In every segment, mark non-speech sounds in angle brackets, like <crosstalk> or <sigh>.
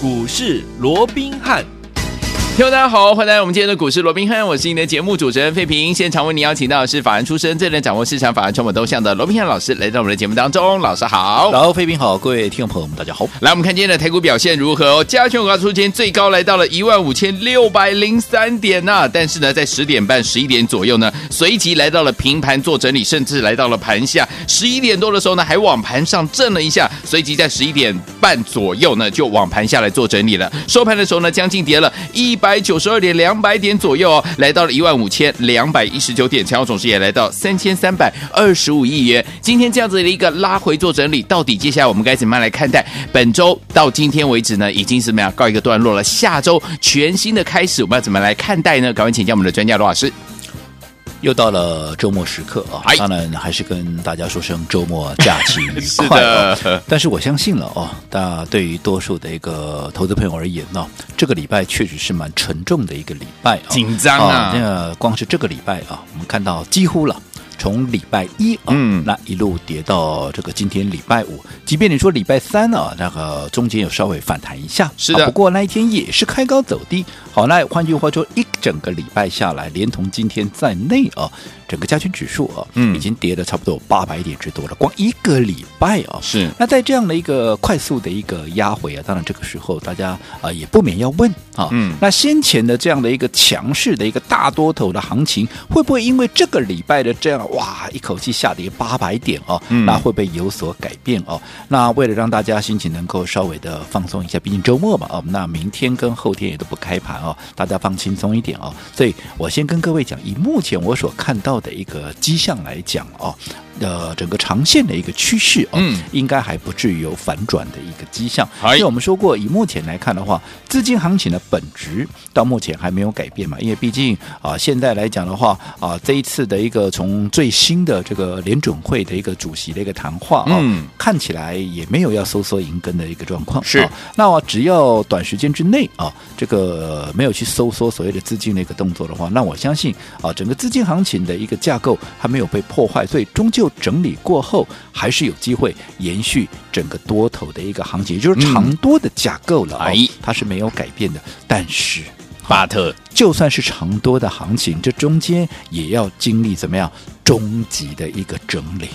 股市罗宾汉。听众大家好，欢迎来到我们今天的股市罗宾汉，我是你的节目主持人费平。现场为您邀请到的是法人出身、最能掌握市场法人筹码动向的罗宾汉老师，来到我们的节目当中。老师好，然后费平好，各位听众朋友们，大家好。来，我们看今天的台股表现如何哦？加权股价出现最高来到了一万五千六百零三点呐、但是呢，在十点半、十一点左右呢，随即来到了平盘做整理，甚至来到了盘下。十一点多的时候呢，还往盘上震了一下，随即在十一点半左右呢，就往盘下来做整理了。收盘的时候呢，将近跌了一百百九十二点两。两百点左右哦，来到了一万五千两百一十九点，成交总值也来到三千三百二十五亿元。今天这样子的一个拉回做整理，到底接下来我们该怎么样来看待？本周到今天为止呢，已经是怎么样告一个段落了？下周全新的开始，我们要怎么来看待呢？赶快请教我们的专家罗老师。又到了周末时刻啊，当然还是跟大家说声周末假期愉快啊。<laughs> <laughs> 但是我相信了哦，那对于多数的一个投资朋友而言呢，这个礼拜确实是蛮沉重的一个礼拜啊，紧张啊。那光是这个礼拜啊，我们看到几乎了。从礼拜一啊，嗯，那一路跌到这个今天礼拜五，即便你说礼拜三啊，那个中间有稍微反弹一下，是的，不过那一天也是开高走低。好，那换句话说，一整个礼拜下来，连同今天在内啊，整个加权指数啊，嗯，已经跌了差不多八百点之多了。光一个礼拜啊，是。那在这样的一个快速的一个压回啊，当然这个时候大家啊也不免要问啊，嗯，那先前的这样的一个强势的一个大多头的行情，会不会因为这个礼拜的这样？哇！一口气下跌八百点哦，那会不会有所改变哦？那为了让大家心情能够稍微的放松一下，毕竟周末嘛哦，那明天跟后天也都不开盘哦，大家放轻松一点哦。所以我先跟各位讲，以目前我所看到的一个迹象来讲哦。呃，整个长线的一个趋势啊，嗯，应该还不至于有反转的一个迹象。因为我们说过，以目前来看的话，资金行情的本质到目前还没有改变嘛。因为毕竟啊，现在来讲的话啊，这一次的一个从最新的这个联准会的一个主席的一个谈话啊，嗯，看起来也没有要收缩银根的一个状况。是，啊，那我只要短时间之内啊，这个没有去收缩所谓的资金的一个动作的话，那我相信啊，整个资金行情的一个架构还没有被破坏，所以终究。整理过后，还是有机会延续整个多头的一个行情，也就是长多的架构了。哎、嗯，它是没有改变的。但是，巴特就算是长多的行情，这中间也要经历怎么样？终极的一个整理，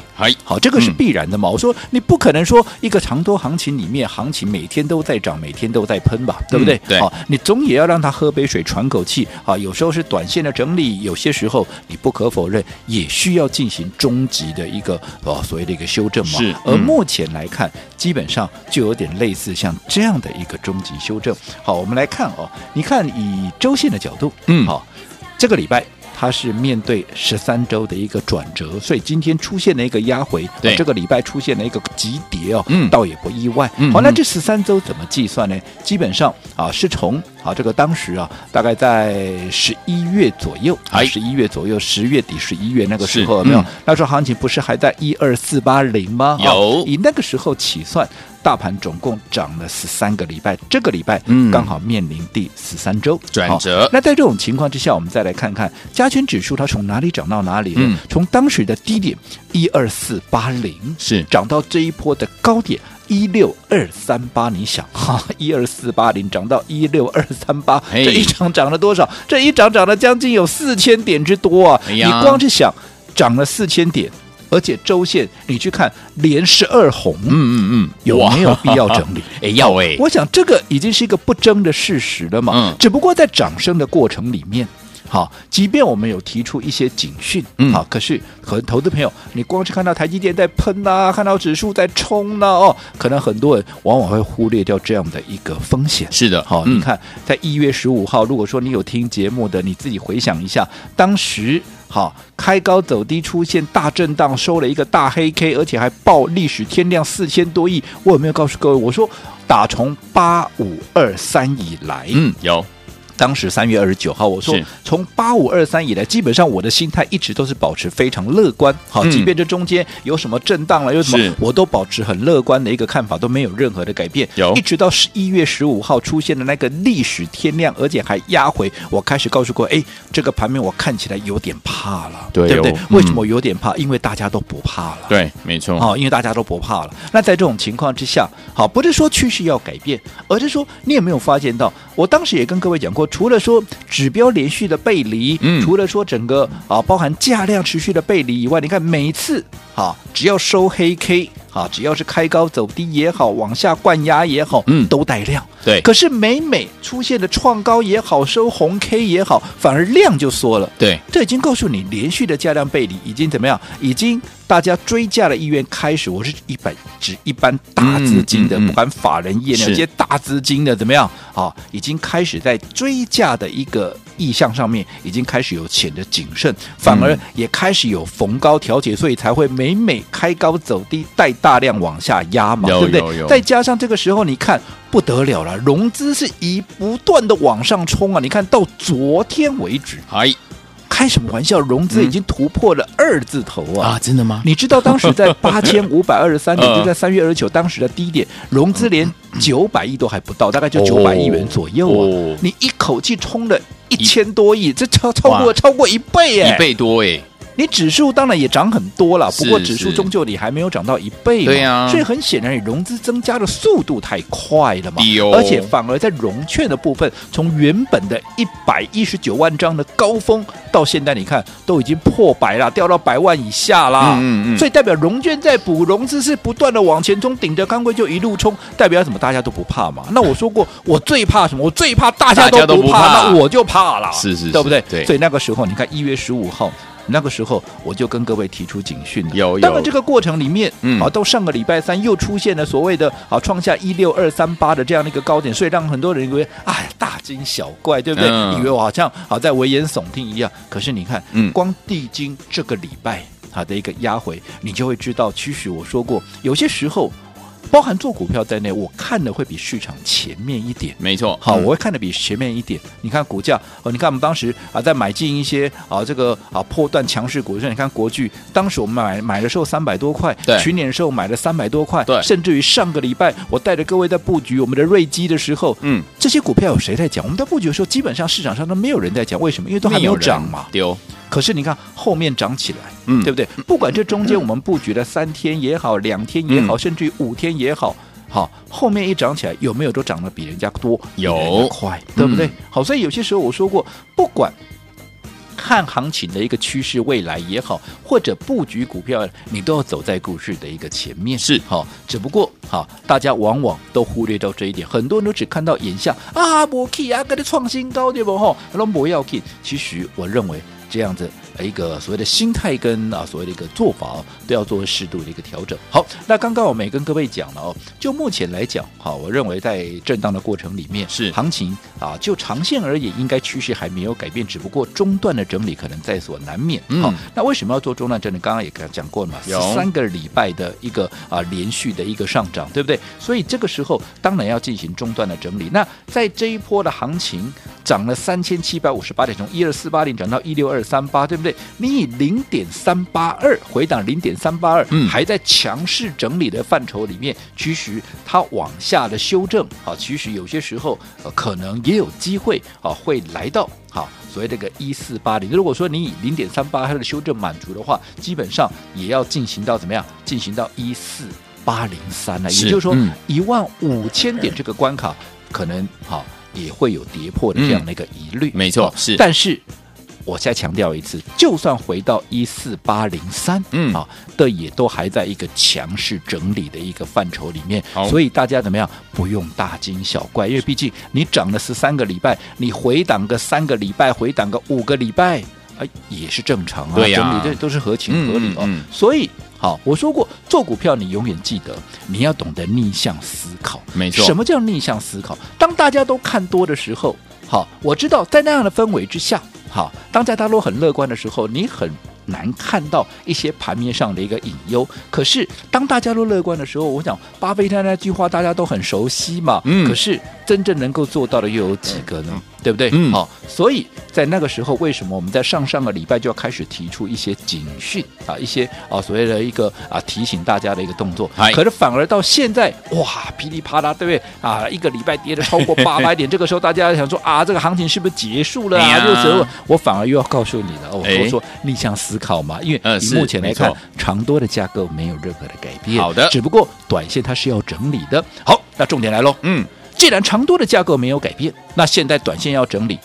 好，这个是必然的嘛？嗯、我说你不可能说一个长多行情里面，行情每天都在涨，每天都在喷吧，对不对？嗯、对，好，你总也要让他喝杯水，喘口气啊。有时候是短线的整理，有些时候你不可否认也需要进行终极的一个呃所谓的一个修正嘛。是，而目前来看，基本上就有点类似像这样的一个终极修正。好，我们来看哦，你看以周线的角度，嗯，好，这个礼拜。它是面对十三周的一个转折，所以今天出现了一个压回，对、哦，这个礼拜出现了一个急跌哦，嗯，倒也不意外。好、嗯好，那这十三周怎么计算呢？基本上啊，是从啊这个当时啊，大概在十一月左右，啊十一月左右，十月底十一月那个时候有没有？嗯、那时候行情不是还在一二四八零吗？有、哦，以那个时候起算。大盘总共涨了十三个礼拜，这个礼拜刚好面临第十三周转折。那在这种情况之下，我们再来看看加权指数它从哪里涨到哪里从当时的低点一二四八零是涨到这一波的高点一六二三八。你想哈，一二四八零涨到一六二三八，这一涨涨了多少？这一涨涨了将近有四千点之多啊！哎、呀你光是想涨了四千点。而且周线你去看连十二红，嗯嗯嗯，有没有必要整理？哎，要哎！我想这个已经是一个不争的事实了嘛。嗯，只不过在涨升的过程里面，好，即便我们有提出一些警讯，嗯，好，可是和投资朋友，你光是看到台积电在喷呐、啊，看到指数在冲呐、啊，哦，可能很多人往往会忽略掉这样的一个风险。是的，好，你看在一月十五号，如果说你有听节目的，你自己回想一下，当时。好，开高走低，出现大震荡，收了一个大黑 K，而且还爆历史天量四千多亿。我有没有告诉各位？我说打从八五二三以来，嗯，有当时三月二十九号，我说从八五二三以来，基本上我的心态一直都是保持非常乐观。好，即便这中间有什么震荡了，有什么，我都保持很乐观的一个看法，都没有任何的改变。有，一直到十一月十五号出现的那个历史天量，而且还压回，我开始告诉过，哎，这个盘面我看起来有点怕了，对，对不对？为什么有点怕？因为大家都不怕了。对，没错。好，因为大家都不怕了。那在这种情况之下，好，不是说趋势要改变，而是说你有没有发现到，我当时也跟各位讲过。除了说指标连续的背离，嗯，除了说整个啊包含价量持续的背离以外，你看每次啊只要收黑 K 啊，只要是开高走低也好，往下灌压也好，嗯，都带量。对，可是每每出现的创高也好，收红 K 也好，反而量就缩了。对，这已经告诉你，连续的价量背离已经怎么样？已经大家追价的意愿开始。我是一般指一般大资金的，嗯嗯嗯、不管法人业那些大资金的怎么样啊？已经开始在追价的一个意向上面，已经开始有显得谨慎，反而也开始有逢高调节，所以才会每每开高走低，带大量往下压嘛，对不对？再加上这个时候，你看。不得了了，融资是以不断的往上冲啊！你看到昨天为止，哎，开什么玩笑？融资已经突破了二字头啊！啊，真的吗？你知道当时在 <laughs> 八千五百二十三点，就在三月二十九当时的低点，融资连九百亿都还不到，大概就九百亿元左右啊！你一口气冲了一千多亿，这超超过超过一倍耶，一倍多哎。你指数当然也涨很多了，不过指数终究你还没有涨到一倍嘛，对呀，所以很显然，你融资增加的速度太快了嘛，而且反而在融券的部分，从原本的一百一十九万张的高峰，到现在你看都已经破百了，掉到百万以下啦。嗯嗯，所以代表融券在补，融资是不断的往前冲，顶着钢盔就一路冲，代表什么？大家都不怕嘛。那我说过，我最怕什么？我最怕大家都不怕，那我就怕了，是是，对不对？对，所以那个时候你看一月十五号。那个时候我就跟各位提出警讯了。有，有。当然这个过程里面，嗯，啊，到上个礼拜三又出现了所谓的啊创下一六二三八的这样的一个高点，所以让很多人以为哎大惊小怪，对不对？嗯、以为我好像好在危言耸听一样。可是你看，嗯，光地经这个礼拜它的一个压回，你就会知道，其实我说过，有些时候。包含做股票在内，我看的会比市场前面一点，没错。好，我会看的比前面一点。你看股价哦，你看我们当时啊，在买进一些啊，这个啊破断强势股，像你看国巨，当时我们买买的时候三百多块，对，去年的时候买了三百多块，对，甚至于上个礼拜我带着各位在布局我们的瑞基的时候，嗯，这些股票有谁在讲？我们在布局的时候，基本上市场上都没有人在讲，为什么？因为都还没有涨嘛，丢。可是你看后面涨起来，嗯，对不对？不管这中间我们布局了三天也好，两天也好，甚至于五天也好，好，后面一涨起来，有没有都涨得比人家多，有快，对不对？好，所以有些时候我说过，不管看行情的一个趋势未来也好，或者布局股票，你都要走在股市的一个前面，是好。只不过好，大家往往都忽略到这一点，很多人都只看到眼下啊，摩 K 啊，给它创新高对不？哈，那不要 K。其实我认为。这样子。一个所谓的心态跟啊所谓的一个做法都要做适度的一个调整。好，那刚刚我们也跟各位讲了哦，就目前来讲，好，我认为在震荡的过程里面是行情啊，就长线而言，应该趋势还没有改变，只不过中段的整理可能在所难免。好，嗯，那为什么要做中段整理？刚刚也讲过了嘛，有三个礼拜的一个啊连续的一个上涨，对不对？所以这个时候当然要进行中段的整理。那在这一波的行情。涨了三千七百五十八点，从一二四八零涨到一六二三八，对不对？你以零点三八二回档零点三八二，还在强势整理的范畴里面，其实它往下的修正啊，其实有些时候呃可能也有机会啊会来到好所谓这个一四八零。如果说你以零点三八二的修正满足的话，基本上也要进行到怎么样？进行到一四八零三呢？也就是说一万五千点这个关卡可能好。也会有跌破的这样的一个疑虑，嗯、没错，是。但是我再强调一次，就算回到一四八零三，嗯啊，的也都还在一个强势整理的一个范畴里面，所以大家怎么样不用大惊小怪，因为毕竟你涨了十三个礼拜，你回档个三个礼拜，回档个五个礼拜。哎，也是正常啊，对、啊，整理这都是合情合理哦。嗯嗯、所以，好，我说过，做股票你永远记得，你要懂得逆向思考。没错，什么叫逆向思考？当大家都看多的时候，好，我知道在那样的氛围之下，好，当在大家都很乐观的时候，你很难看到一些盘面上的一个隐忧。可是，当大家都乐观的时候，我想巴菲特那句话大家都很熟悉嘛。嗯。可是，真正能够做到的又有几个呢？对不对？嗯好、所以在那个时候，为什么我们在上上个礼拜就要开始提出一些警讯啊，一些啊所谓的一个啊提醒大家的一个动作？可是反而到现在，哇，噼里啪啦，对不对？啊，一个礼拜跌了超过八百点，<laughs> 这个时候大家想说啊，这个行情是不是结束了啊？又折、哎、我反而又要告诉你了，我说说逆向思考嘛，因为以目前来看，长多的架构没有任何的改变，好的，只不过短线它是要整理的。好，那重点来喽，嗯。既然长多的架构没有改变，那现在短线要整理，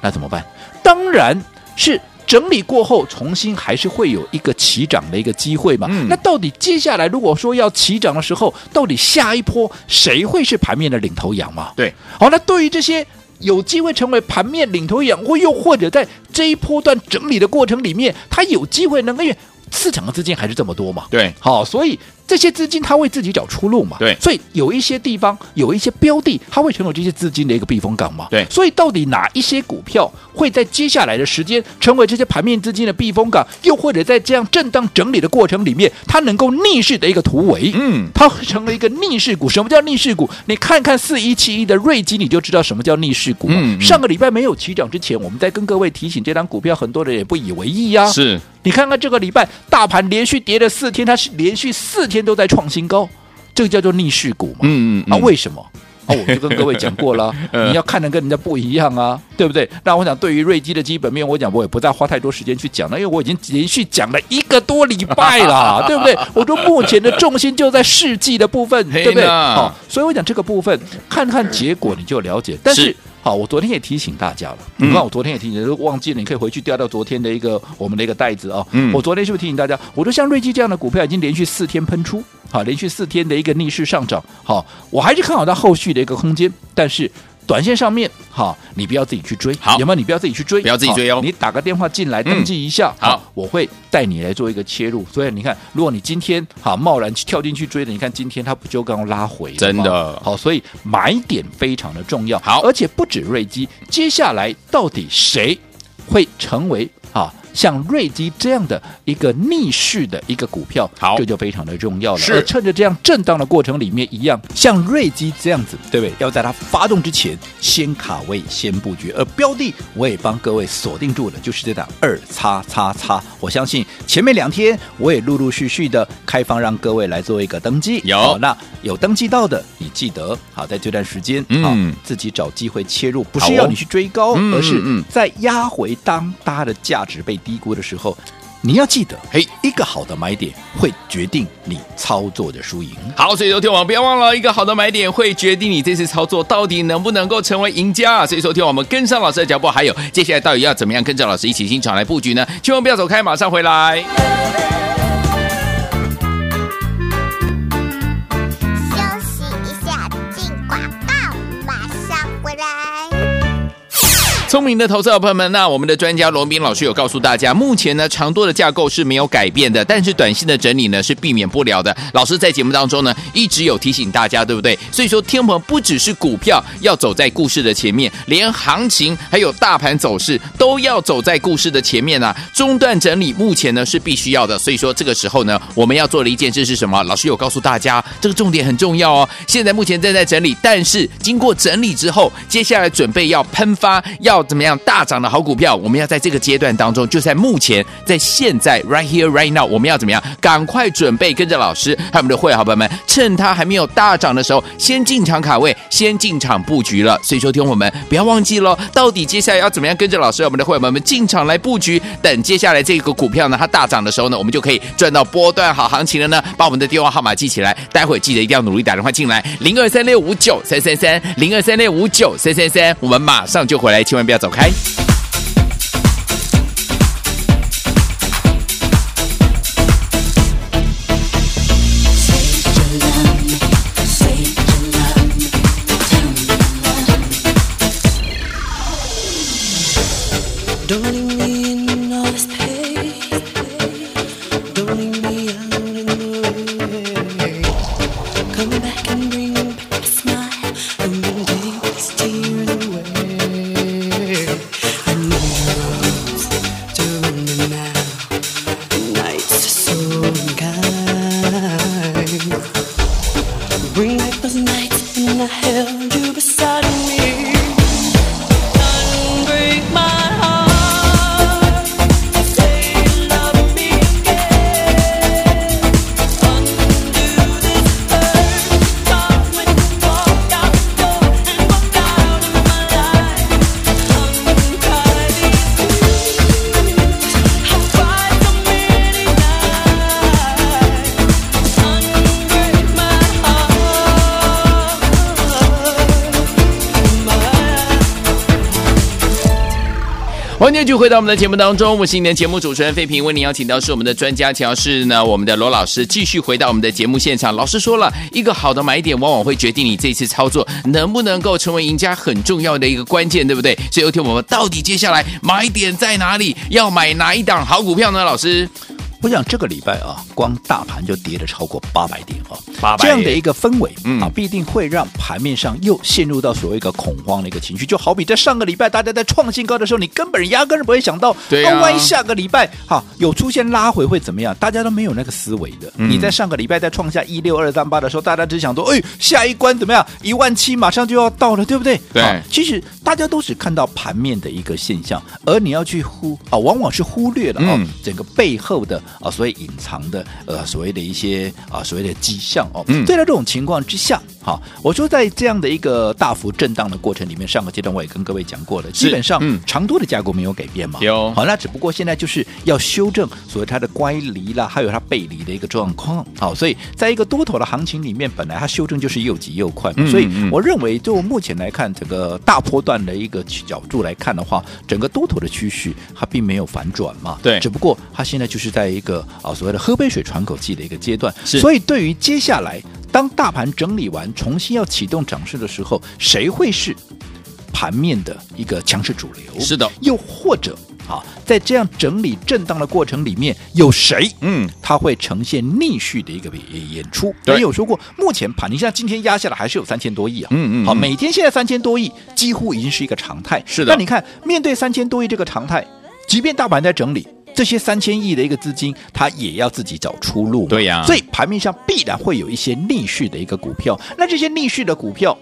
那怎么办？当然是整理过后，重新还是会有一个起涨的一个机会嘛。嗯、那到底接下来如果说要起涨的时候，到底下一波谁会是盘面的领头羊嘛？对，好，那对于这些有机会成为盘面领头羊，或又或者在这一波段整理的过程里面，它有机会能够，因为市场的资金还是这么多嘛？对，好，所以。这些资金它为自己找出路嘛？对，所以有一些地方有一些标的，它会成为这些资金的一个避风港嘛？对，所以到底哪一些股票会在接下来的时间成为这些盘面资金的避风港，又或者在这样震荡整理的过程里面，它能够逆势的一个突围？嗯，它会成为一个逆势股。什么叫逆势股？你看看四一七一的瑞基，你就知道什么叫逆势股。嗯，上个礼拜没有起涨之前，我们在跟各位提醒这张股票，很多人也不以为意呀、啊。是。你看看这个礼拜，大盘连续跌了四天，它是连续四天都在创新高，这个叫做逆势股嘛？嗯嗯，嗯啊，为什么？<laughs> 啊，我就跟各位讲过了，<laughs> 你要看的跟人家不一样啊，对不对？那我想，对于瑞基的基本面，我讲我也不再花太多时间去讲了，因为我已经连续讲了一个多礼拜了，<laughs> 对不对？我说目前的重心就在世纪的部分，对不对？好，所以我讲这个部分，看看结果你就了解，但是。好，我昨天也提醒大家了。你看，我昨天也提醒，如果忘记了，你可以回去调到昨天的一个我们的一个袋子啊、哦。嗯，我昨天是不是提醒大家？我说像瑞基这样的股票已经连续四天喷出，好，连续四天的一个逆势上涨。好，我还是看好它后续的一个空间，但是。短线上面，好，你不要自己去追，好，有没有？你不要自己去追，不要自己追哦。你打个电话进来登记一下，嗯、好，我会带你来做一个切入。所以你看，如果你今天好贸然去跳进去追的，你看今天它不就刚刚拉回了？真的好，所以买点非常的重要。好，而且不止瑞基，接下来到底谁会成为啊？像瑞基这样的一个逆势的一个股票，好，这就非常的重要了。是，而趁着这样震荡的过程里面，一样像瑞基这样子，对不对？要在它发动之前先卡位、先布局。而标的我也帮各位锁定住了，就是这档二叉叉叉。我相信前面两天我也陆陆续续的开放让各位来做一个登记。有，那有登记到的，你记得好在这段时间，嗯，自己找机会切入，不是要你去追高，哦、而是在压回当它的价值被低估的时候，你要记得，嘿，一个好的买点会决定你操作的输赢。好，所以说天王不要忘了，一个好的买点会决定你这次操作到底能不能够成为赢家。所以说听我们跟上老师的脚步，还有接下来到底要怎么样跟着老师一起进场来布局呢？千万不要走开，马上回来。聪明的投资者朋友们，那我们的专家罗宾老师有告诉大家，目前呢长多的架构是没有改变的，但是短线的整理呢是避免不了的。老师在节目当中呢一直有提醒大家，对不对？所以说，天鹏不只是股票要走在故事的前面，连行情还有大盘走势都要走在故事的前面啊。中段整理目前呢是必须要的，所以说这个时候呢我们要做的一件事是什么？老师有告诉大家，这个重点很重要哦。现在目前正在整理，但是经过整理之后，接下来准备要喷发要。怎么样大涨的好股票，我们要在这个阶段当中，就在目前，在现在，right here right now，我们要怎么样？赶快准备跟着老师还有我们的会员好朋友们，趁它还没有大涨的时候，先进场卡位，先进场布局了。所以说，听我们不要忘记喽，到底接下来要怎么样跟着老师我们的会员们进场来布局？等接下来这个股票呢，它大涨的时候呢，我们就可以赚到波段好行情了呢。把我们的电话号码记起来，待会记得一定要努力打电话进来，零二三六五九三三三，零二三六五九三三三，我们马上就回来，千万不要。要走继续回到我们的节目当中，我是你的节目主持人费平，为您邀请到是我们的专家乔是呢，我们的罗老师继续回到我们的节目现场。老师说了一个好的买点，往往会决定你这次操作能不能够成为赢家很重要的一个关键，对不对？所以有天我们到底接下来买点在哪里？要买哪一档好股票呢？老师？我想这个礼拜啊，光大盘就跌了超过八百点哦，八百这样的一个氛围，嗯啊，必定会让盘面上又陷入到所谓一个恐慌的一个情绪。就好比在上个礼拜大家在创新高的时候，你根本压根儿不会想到，对啊，万一下个礼拜哈有出现拉回会怎么样？大家都没有那个思维的。嗯、你在上个礼拜在创下一六二三八的时候，大家只想说，哎，下一关怎么样？一万七马上就要到了，对不对？对。其实大家都只看到盘面的一个现象，而你要去忽啊，往往是忽略了啊、嗯、整个背后的啊，所以隐藏。的呃所谓的一些啊所谓的迹象哦，嗯，在这种情况之下，好，我说在这样的一个大幅震荡的过程里面，上个阶段我也跟各位讲过了，基本上嗯，长多的架构没有改变嘛，有。好，那只不过现在就是要修正所谓它的乖离啦，还有它背离的一个状况，好，所以在一个多头的行情里面，本来它修正就是又急又快嘛，所以我认为就目前来看，整个大波段的一个角度来看的话，整个多头的趋势它并没有反转嘛，对，只不过它现在就是在一个啊所谓的。喝杯水喘口气的一个阶段，是。所以对于接下来当大盘整理完，重新要启动涨势的时候，谁会是盘面的一个强势主流？是的，又或者啊，在这样整理震荡的过程里面，有谁嗯，他会呈现逆序的一个演出？对有说过，目前盘你像今天压下来还是有三千多亿啊，嗯嗯，好，每天现在三千多亿几乎已经是一个常态。是的，那你看面对三千多亿这个常态，即便大盘在整理。这些三千亿的一个资金，它也要自己找出路。对呀、啊，所以盘面上必然会有一些逆势的一个股票。那这些逆势的股票，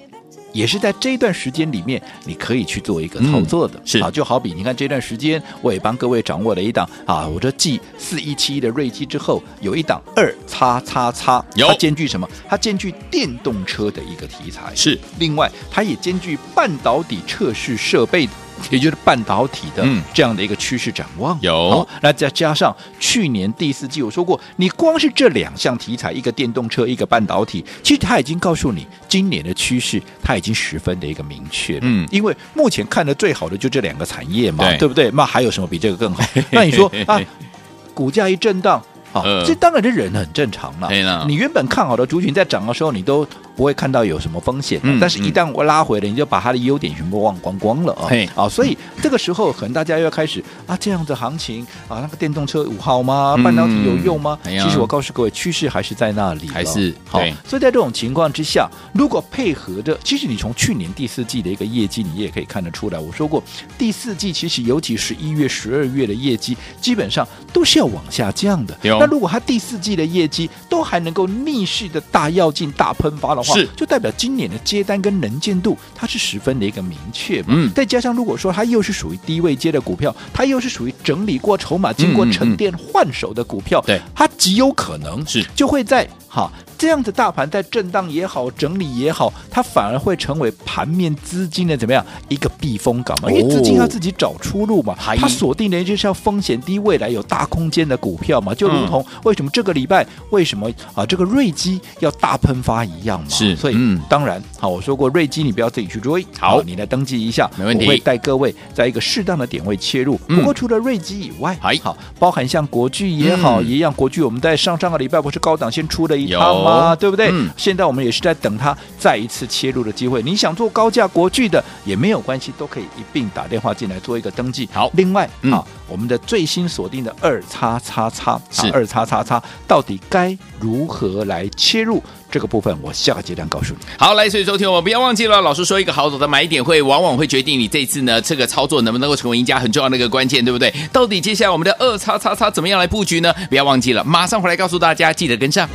也是在这一段时间里面，你可以去做一个操作的。嗯、是啊，就好比你看这段时间，我也帮各位掌握了一档啊，我这继四一七一的瑞基之后，有一档二叉叉叉，它兼具什么？它兼具电动车的一个题材。是，另外它也兼具半导体测试设备的。也就是半导体的这样的一个趋势展望，嗯、有，那再加上去年第四季我说过，你光是这两项题材，一个电动车，一个半导体，其实它已经告诉你今年的趋势，它已经十分的一个明确了。嗯，因为目前看的最好的就这两个产业嘛，对，对不对？那还有什么比这个更好？<laughs> 那你说啊，<laughs> 股价一震荡。好，这当然这人很正常了。你原本看好的族群在涨的时候，你都不会看到有什么风险。但是，一旦我拉回了，你就把它的优点全部忘光光了啊！啊，所以这个时候，可能大家又要开始啊，这样的行情啊，那个电动车好吗？半导体有用吗？其实我告诉各位，趋势还是在那里，还是好。所以在这种情况之下，如果配合着，其实你从去年第四季的一个业绩，你也可以看得出来。我说过，第四季其实尤其十一月、十二月的业绩，基本上都是要往下降的。那如果它第四季的业绩都还能够逆势的大跃进、大喷发的话，是就代表今年的接单跟能见度它是十分的一个明确嘛。嗯，再加上如果说它又是属于低位接的股票，它又是属于整理过筹码、经过沉淀换手的股票，对、嗯嗯，它极有可能是就会在哈。这样子大盘在震荡也好，整理也好，它反而会成为盘面资金的怎么样一个避风港嘛？因为资金要自己找出路嘛，它锁定的就是要风险低、未来有大空间的股票嘛。就如同为什么这个礼拜为什么啊这个瑞基要大喷发一样嘛？是，所以嗯，当然好，我说过瑞基你不要自己去追，好，你来登记一下，没问题。我会带各位在一个适当的点位切入。不过除了瑞基以外，还好，包含像国巨也好，一样国巨我们在上上个礼拜不是高档先出了一趟吗？啊，对不对？嗯、现在我们也是在等它再一次切入的机会。你想做高价国巨的也没有关系，都可以一并打电话进来做一个登记。好，另外啊、嗯，我们的最新锁定的二叉叉叉是二叉叉叉，到底该如何来切入这个部分？我下个阶段告诉你。好，来，所以收听我们不要忘记了，老师说一个好走的买点会往往会决定你这次呢这个操作能不能够成为赢家很重要的一个关键，对不对？到底接下来我们的二叉叉叉怎么样来布局呢？不要忘记了，马上回来告诉大家，记得跟上。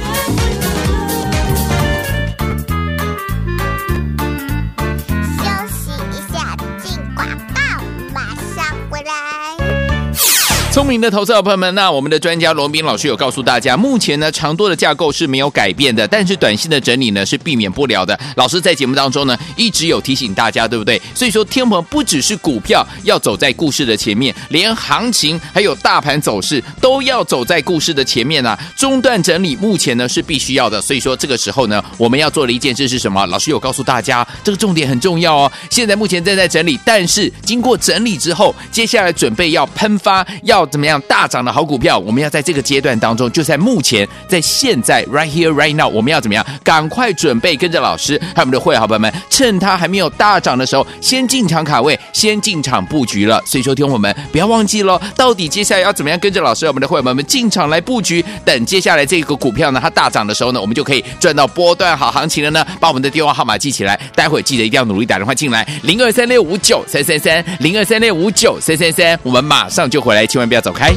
聪明的投资者朋友们，那我们的专家罗宾老师有告诉大家，目前呢长多的架构是没有改变的，但是短线的整理呢是避免不了的。老师在节目当中呢一直有提醒大家，对不对？所以说，天鹏不只是股票要走在故事的前面，连行情还有大盘走势都要走在故事的前面啊。中断整理目前呢是必须要的，所以说这个时候呢我们要做的一件事是什么？老师有告诉大家，这个重点很重要哦。现在目前正在整理，但是经过整理之后，接下来准备要喷发要。怎么样大涨的好股票，我们要在这个阶段当中，就在目前，在现在，right here right now，我们要怎么样？赶快准备跟着老师还有我们的会员好朋友们，趁它还没有大涨的时候，先进场卡位，先进场布局了。所以说，听我们不要忘记喽，到底接下来要怎么样跟着老师我们的会员们进场来布局？等接下来这个股票呢，它大涨的时候呢，我们就可以赚到波段好行情了呢。把我们的电话号码记起来，待会记得一定要努力打电话进来，零二三六五九三三三，零二三六五九三三三，我们马上就回来，千万不要。要走开。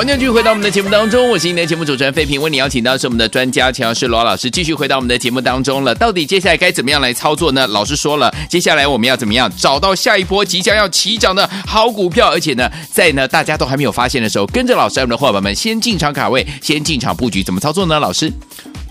欢迎继续回到我们的节目当中，我是今天的节目主持人费平，为你邀请到是我们的专家强师罗老师，继续回到我们的节目当中了。到底接下来该怎么样来操作呢？老师说了，接下来我们要怎么样找到下一波即将要起涨的好股票，而且呢，在呢大家都还没有发现的时候，跟着老师我们的伙伴们先进场卡位，先进场布局，怎么操作呢？老师？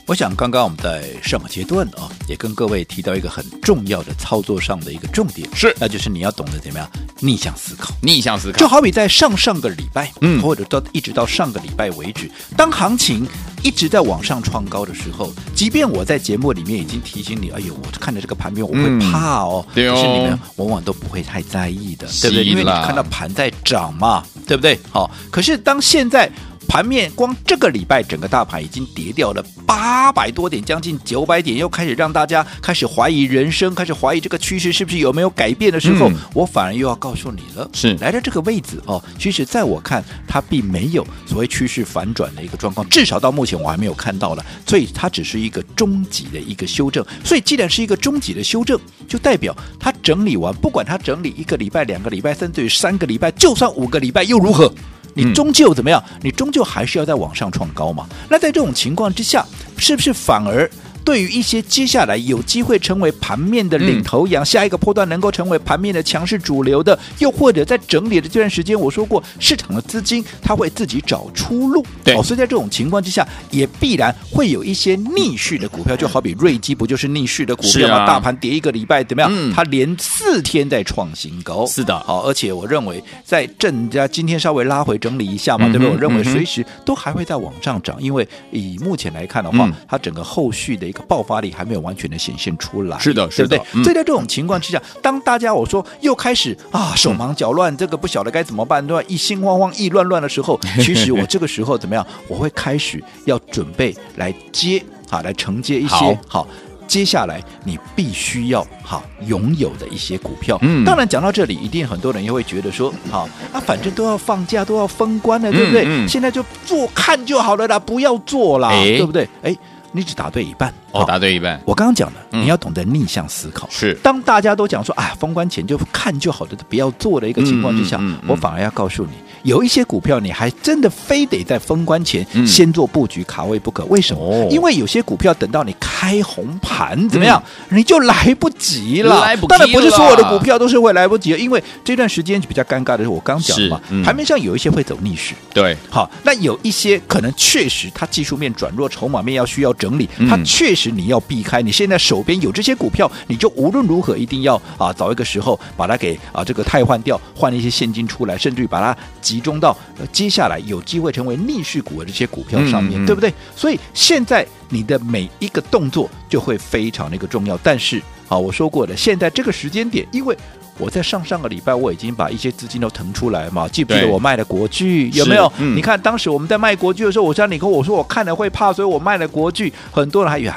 我想刚刚我们在上个阶段啊，也跟各位提到一个很重要的操作上的一个重点，是，那就是你要懂得怎么样逆向思考，逆向思考，就好比在上上个礼拜，嗯，或者到一直到上个礼拜为止，当行情一直在往上创高的时候，即便我在节目里面已经提醒你，哎呦，我看着这个盘面我会怕哦，对哦，可是你们往往都不会太在意的，对不对？因为你看到盘在涨嘛，对不对？好，可是当现在。盘面光这个礼拜，整个大盘已经跌掉了八百多点，将近九百点，又开始让大家开始怀疑人生，开始怀疑这个趋势是不是有没有改变的时候，嗯、我反而又要告诉你了，是来到这个位置哦，其实在我看，它并没有所谓趋势反转的一个状况，至少到目前我还没有看到了，所以它只是一个终极的一个修正。所以既然是一个终极的修正，就代表它整理完，不管它整理一个礼拜、两个礼拜，甚至于三个礼拜，就算五个礼拜又如何？你终究怎么样？你终究还是要在往上创高嘛。那在这种情况之下，是不是反而？对于一些接下来有机会成为盘面的领头羊，嗯、下一个波段能够成为盘面的强势主流的，又或者在整理的这段时间，我说过市场的资金它会自己找出路，对、哦，所以在这种情况之下，也必然会有一些逆势的股票，就好比瑞基不就是逆势的股票吗？啊、大盘跌一个礼拜怎么样？嗯、它连四天在创新高，是的，好，而且我认为在正家今天稍微拉回整理一下嘛，嗯、对不对？我认为随时都还会再往上涨，因为以目前来看的话，嗯、它整个后续的。一个爆发力还没有完全的显现出来。是的，对不对？嗯、所以在这种情况之下，当大家我说又开始啊手忙脚乱，这个不晓得该怎么办，对吧？一心慌慌、意乱乱的时候，<laughs> 其实我这个时候怎么样？我会开始要准备来接啊，来承接一些好。好接下来你必须要好拥有的一些股票，嗯，当然讲到这里，一定很多人又会觉得说，好啊，反正都要放假，都要封关了，对不对？嗯嗯、现在就做看就好了啦，不要做啦，诶对不对？哎，你只答对一半，哦，答对一半。我刚刚讲的，嗯、你要懂得逆向思考。是，当大家都讲说，啊，封关前就看就好的，不要做的一个情况之下，我反而要告诉你。有一些股票，你还真的非得在封关前先做布局卡位不可。为什么？哦、因为有些股票等到你开红盘怎么样，嗯、你就来不及了。来不及。当然不是所有的股票都是会来不及的，因为这段时间比较尴尬的是，我刚讲嘛，盘面、嗯、上有一些会走逆势。对，好，那有一些可能确实它技术面转弱，筹码面要需要整理，它确实你要避开。你现在手边有这些股票，你就无论如何一定要啊，找一个时候把它给啊这个汰换掉，换一些现金出来，甚至于把它。集中到呃接下来有机会成为逆势股的这些股票上面，嗯嗯、对不对？所以现在你的每一个动作就会非常的一个重要。但是啊，我说过的，现在这个时间点，因为。我在上上个礼拜我已经把一些资金都腾出来嘛，记不记得我卖了国剧有没有？嗯、你看当时我们在卖国剧的时候，我叫你跟我说我看了会怕，所以我卖了国剧，很多人还以为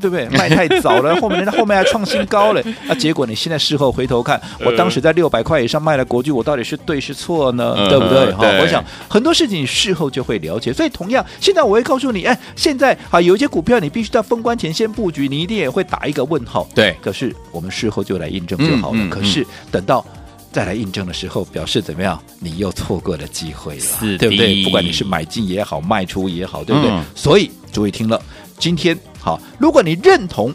对不对？<laughs> 卖太早了，后面人家后面还创新高了，那、<laughs> 啊、结果你现在事后回头看，我当时在六百块以上卖了国剧，我到底是对是错呢？呃、对不对？哈、呃，我想很多事情事后就会了解。所以同样，现在我会告诉你，哎，现在啊有一些股票你必须在封关前先布局，你一定也会打一个问号。对，可是我们事后就来印证就好了。可是。等到再来印证的时候，表示怎么样？你又错过了机会了，对不对？不管你是买进也好，卖出也好，对不对？嗯、所以注意听了，今天好，如果你认同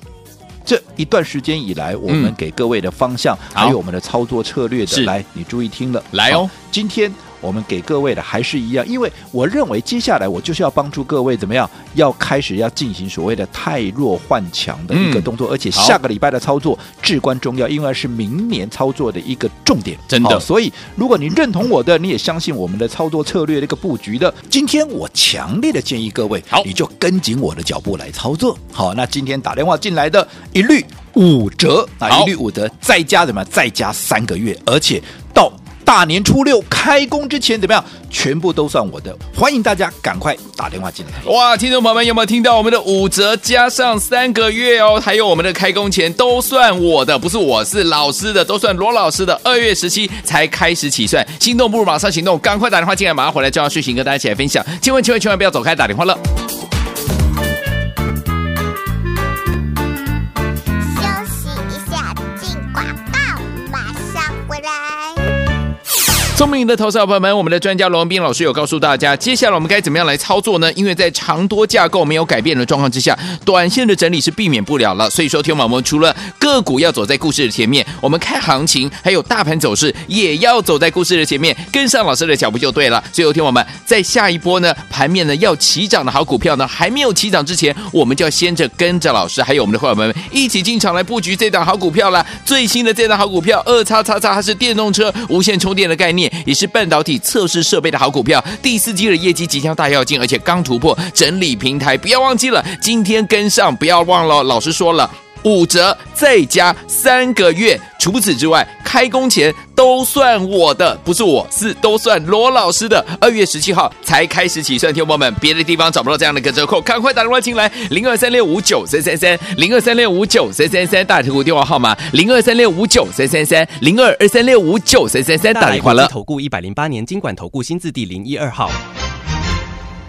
这一段时间以来我们给各位的方向，嗯、还有我们的操作策略的，来，你注意听了，来哦，今天。我们给各位的还是一样，因为我认为接下来我就是要帮助各位怎么样，要开始要进行所谓的太弱换强的一个动作，嗯、而且下个礼拜的操作至关重要，因为是明年操作的一个重点，真的。所以如果你认同我的，你也相信我们的操作策略的一个布局的，今天我强烈的建议各位，好，你就跟紧我的脚步来操作。好，那今天打电话进来的一律五折啊，一律五折，再加什么？再加三个月，而且到。大年初六开工之前怎么样？全部都算我的，欢迎大家赶快打电话进来。哇，听众朋友们有没有听到我们的五折加上三个月哦？还有我们的开工前都算我的，不是我是老师的，都算罗老师的。二月十七才开始起算，心动不如马上行动，赶快打电话进来，马上回来就要睡醒跟大家一起来分享。千万千万千万不要走开，打电话了。聪明的投资者朋友们，我们的专家罗文斌老师有告诉大家，接下来我们该怎么样来操作呢？因为在长多架构没有改变的状况之下，短线的整理是避免不了了。所以说，听我们除了个股要走在故事的前面，我们看行情还有大盘走势也要走在故事的前面，跟上老师的脚步就对了。所以，听我们在下一波呢，盘面呢要起涨的好股票呢，还没有起涨之前，我们就要先着跟着老师还有我们的伙伴们一起进场来布局这档好股票了。最新的这档好股票二叉叉叉，它是电动车无线充电的概念。也是半导体测试设备的好股票，第四季的业绩即将大跃进，而且刚突破整理平台，不要忘记了，今天跟上，不要忘了，老师说了五折再加三个月，除此之外，开工前都算我的，不是我是都算罗老师的。二月十七号才开始起算，听友们，别的地方找不到这样的一个折扣，赶快打电话进来，零二三六五九三三三，零二三六五九三三三，大铁股电话号码零二三六五九三三三，零二二三六五九三三三，打电话了。投顾一百零八年金管投顾新字第零一二号。